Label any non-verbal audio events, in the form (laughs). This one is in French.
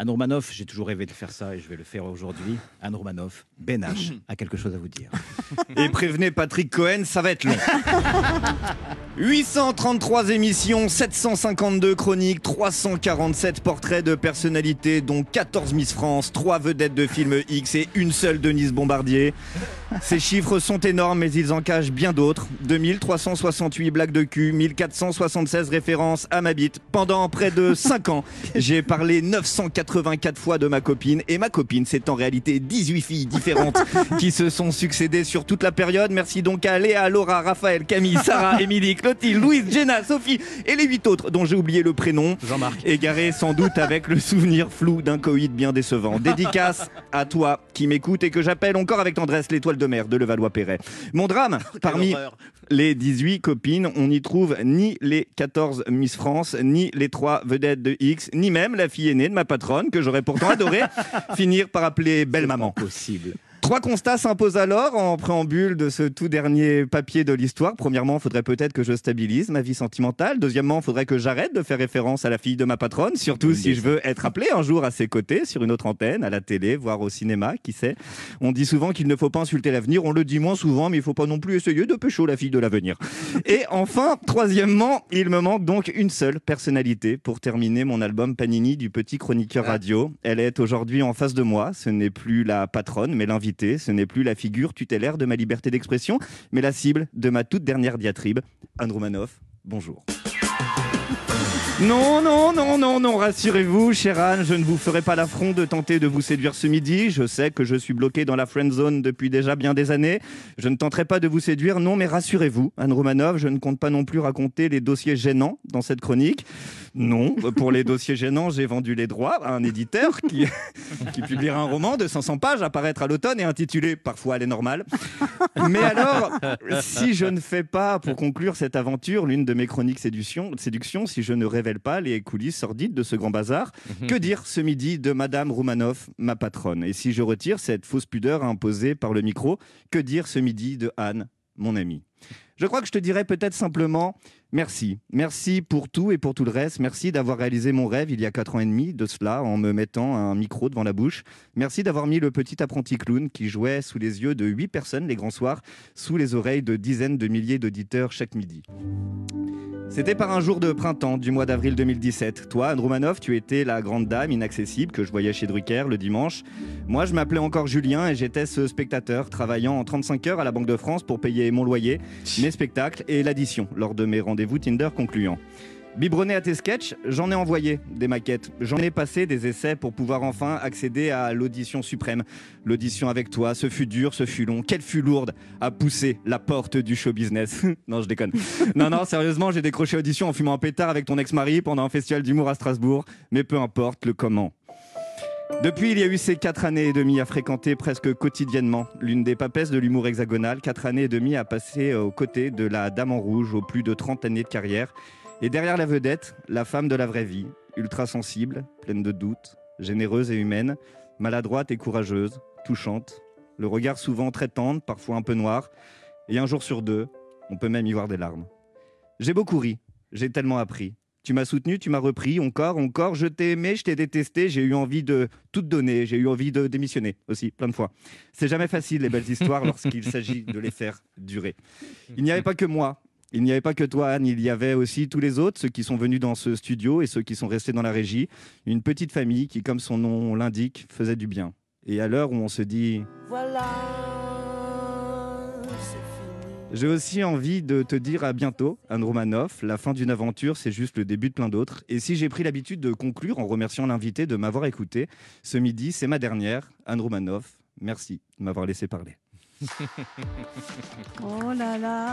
Anne Romanoff, j'ai toujours rêvé de faire ça et je vais le faire aujourd'hui. Anne Romanoff, Ben H a quelque chose à vous dire. Et prévenez Patrick Cohen, ça va être long. (laughs) 833 émissions, 752 chroniques, 347 portraits de personnalités, dont 14 Miss France, 3 vedettes de films X et une seule Denise Bombardier. Ces chiffres sont énormes, mais ils en cachent bien d'autres. 2368 blagues de cul, 1476 références à ma bite. Pendant près de 5 ans, j'ai parlé 984 fois de ma copine. Et ma copine, c'est en réalité 18 filles différentes (laughs) qui se sont succédées sur toute la période. Merci donc à Léa, Laura, Raphaël, Camille, Sarah, (laughs) Émilie, Clotilde, Louise, Jenna, Sophie et les 8 autres dont j'ai oublié le prénom. Jean-Marc. Égaré sans doute avec le souvenir flou d'un coït bien décevant. (laughs) Dédicace à toi qui m'écoute et que j'appelle encore avec tendresse l'étoile de mer de Levallois-Perret. Mon drame, parmi les 18 copines, on n'y trouve ni les 14 Miss France, ni les 3 vedettes de X, ni même la fille aînée de ma patronne, que j'aurais pourtant adoré (laughs) finir par appeler belle maman. Possible. Trois constats s'imposent alors en préambule de ce tout dernier papier de l'histoire. Premièrement, il faudrait peut-être que je stabilise ma vie sentimentale. Deuxièmement, il faudrait que j'arrête de faire référence à la fille de ma patronne, surtout si je veux être appelé un jour à ses côtés sur une autre antenne, à la télé, voire au cinéma, qui sait. On dit souvent qu'il ne faut pas insulter l'avenir, on le dit moins souvent, mais il faut pas non plus essayer de pécho la fille de l'avenir. (laughs) Et enfin, troisièmement, il me manque donc une seule personnalité pour terminer mon album Panini du petit chroniqueur radio. Elle est aujourd'hui en face de moi. Ce n'est plus la patronne, mais Ce n'est plus la figure tutélaire de ma liberté d'expression, mais la cible de ma toute dernière diatribe. Anne Romanoff, bonjour. Non, non, non, non, non, rassurez-vous, chère Anne, je ne vous ferai pas l'affront de tenter de vous séduire ce midi. Je sais que je suis bloqué dans la friend zone depuis déjà bien des années. Je ne tenterai pas de vous séduire, non, mais rassurez-vous, Anne Romanov, je ne compte pas non plus raconter les dossiers gênants dans cette chronique. Non, pour les dossiers gênants, j'ai vendu les droits à un éditeur qui, (laughs) qui publiera un roman de 500 pages à paraître à l'automne et intitulé Parfois elle est normale. Mais alors, si je ne fais pas, pour conclure cette aventure, l'une de mes chroniques séduction, séduction, si je ne révèle pas les coulisses sordides de ce grand bazar, que dire ce midi de Madame Roumanoff, ma patronne? Et si je retire cette fausse pudeur imposée par le micro, que dire ce midi de Anne, mon amie? Je crois que je te dirais peut-être simplement merci. Merci pour tout et pour tout le reste. Merci d'avoir réalisé mon rêve il y a 4 ans et demi de cela en me mettant un micro devant la bouche. Merci d'avoir mis le petit apprenti clown qui jouait sous les yeux de 8 personnes les grands soirs, sous les oreilles de dizaines de milliers d'auditeurs chaque midi. C'était par un jour de printemps du mois d'avril 2017. Toi, Anne tu étais la grande dame inaccessible que je voyais chez Drucker le dimanche. Moi, je m'appelais encore Julien et j'étais ce spectateur travaillant en 35 heures à la Banque de France pour payer mon loyer, mes spectacles et l'addition lors de mes rendez-vous Tinder concluants. Biberonné à tes sketchs, j'en ai envoyé des maquettes. J'en ai passé des essais pour pouvoir enfin accéder à l'audition suprême. L'audition avec toi, ce fut dur, ce fut long. Quelle fut lourde à pousser la porte du show business. (laughs) non, je déconne. (laughs) Non, non, sérieusement, j'ai décroché audition en fumant un pétard avec ton ex-mari pendant un festival d'humour à Strasbourg. Mais peu importe le comment. Depuis, il y a eu ces quatre années et demie à fréquenter presque quotidiennement l'une des papesses de l'humour hexagonal, quatre années et demie à passer aux côtés de la Dame en Rouge aux plus de 30 années de carrière. Et derrière la vedette, la femme de la vraie vie, ultra sensible, pleine de doutes, généreuse et humaine, maladroite et courageuse, touchante, le regard souvent très tendre, parfois un peu noir, et un jour sur deux, on peut même y voir des larmes. J'ai beaucoup ri, j'ai tellement appris. Tu m'as soutenu, tu m'as repris, encore, encore, je t'ai aimé, je t'ai détesté, j'ai eu envie de tout donner, j'ai eu envie de démissionner aussi, plein de fois. C'est jamais facile les belles histoires lorsqu'il s'agit de les faire durer. Il n'y avait pas que moi, il n'y avait pas que toi Anne, il y avait aussi tous les autres, ceux qui sont venus dans ce studio et ceux qui sont restés dans la régie. Une petite famille qui, comme son nom l'indique, faisait du bien. Et à l'heure où on se dit Voilà, c'est fini. J'ai aussi envie de te dire à bientôt, Anne Romanoff. La fin d'une aventure, c'est juste le début de plein d'autres. Et si j'ai pris l'habitude de conclure en remerciant l'invité de m'avoir écouté, ce midi, c'est ma dernière, Anne Romanoff. Merci de m'avoir laissé parler. (laughs) Oh là là